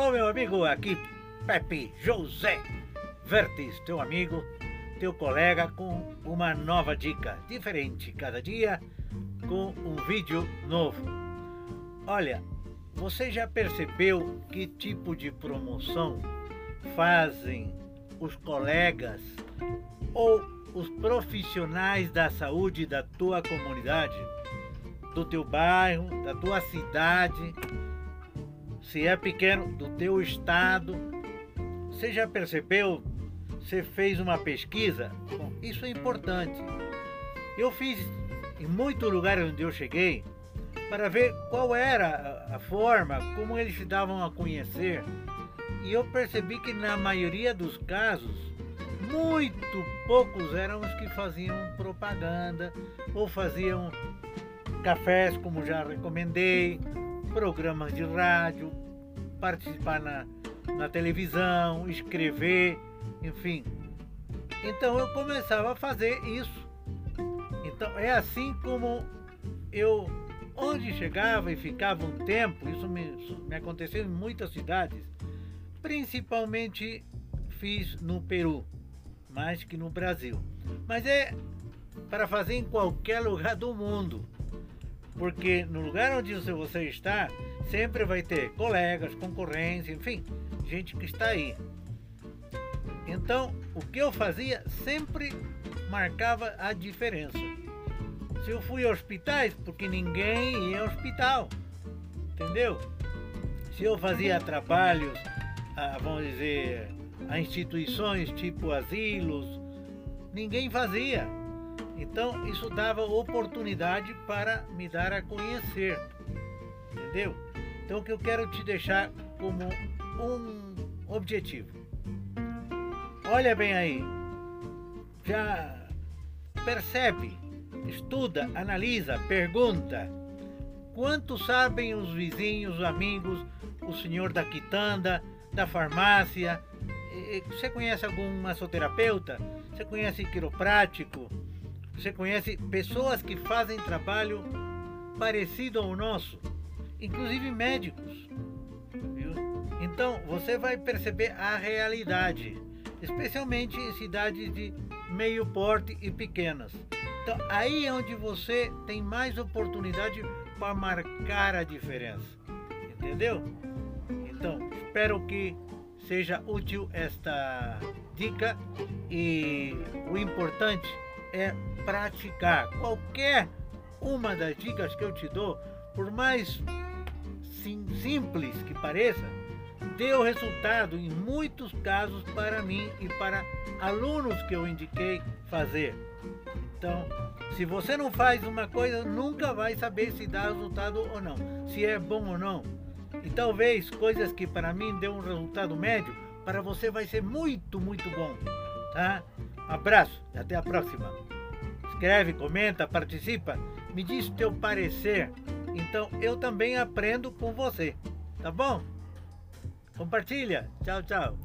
amigo, aqui Pepe José Vertes, teu amigo, teu colega, com uma nova dica diferente cada dia, com um vídeo novo. Olha, você já percebeu que tipo de promoção fazem os colegas ou os profissionais da saúde da tua comunidade, do teu bairro, da tua cidade, se é pequeno, do teu estado? Você já percebeu? Você fez uma pesquisa? Bom, isso é importante. Eu fiz em muitos lugares onde eu cheguei para ver qual era a forma como eles se davam a conhecer. E eu percebi que na maioria dos casos, muito poucos eram os que faziam propaganda ou faziam cafés, como já recomendei, programas de rádio, participar na, na televisão, escrever, enfim. Então eu começava a fazer isso. Então é assim como eu, onde chegava e ficava um tempo, isso me, isso me aconteceu em muitas cidades, principalmente fiz no Peru, mais que no Brasil. Mas é para fazer em qualquer lugar do mundo. Porque no lugar onde você está, sempre vai ter colegas, concorrência, enfim, gente que está aí. Então, o que eu fazia sempre marcava a diferença. Se eu fui a hospitais, porque ninguém ia ao hospital, entendeu? Se eu fazia trabalhos, a, vamos dizer, a instituições tipo asilos, ninguém fazia. Então, isso dava oportunidade para me dar a conhecer, entendeu? Então, o que eu quero te deixar como um objetivo. Olha bem aí, já percebe, estuda, analisa, pergunta. Quanto sabem os vizinhos, os amigos, o senhor da quitanda, da farmácia? Você conhece algum massoterapeuta? Você conhece quiroprático? Você conhece pessoas que fazem trabalho parecido ao nosso, inclusive médicos. Viu? Então você vai perceber a realidade, especialmente em cidades de meio porte e pequenas. Então aí é onde você tem mais oportunidade para marcar a diferença. Entendeu? Então, espero que seja útil esta dica e o importante é praticar. Qualquer uma das dicas que eu te dou, por mais sim, simples que pareça, deu resultado em muitos casos para mim e para alunos que eu indiquei fazer. Então, se você não faz uma coisa, nunca vai saber se dá resultado ou não, se é bom ou não. E talvez coisas que para mim deu um resultado médio, para você vai ser muito, muito bom. Tá? Abraço e até a próxima. Escreve, comenta, participa, me diz o teu parecer. Então eu também aprendo com você. Tá bom? Compartilha. Tchau, tchau.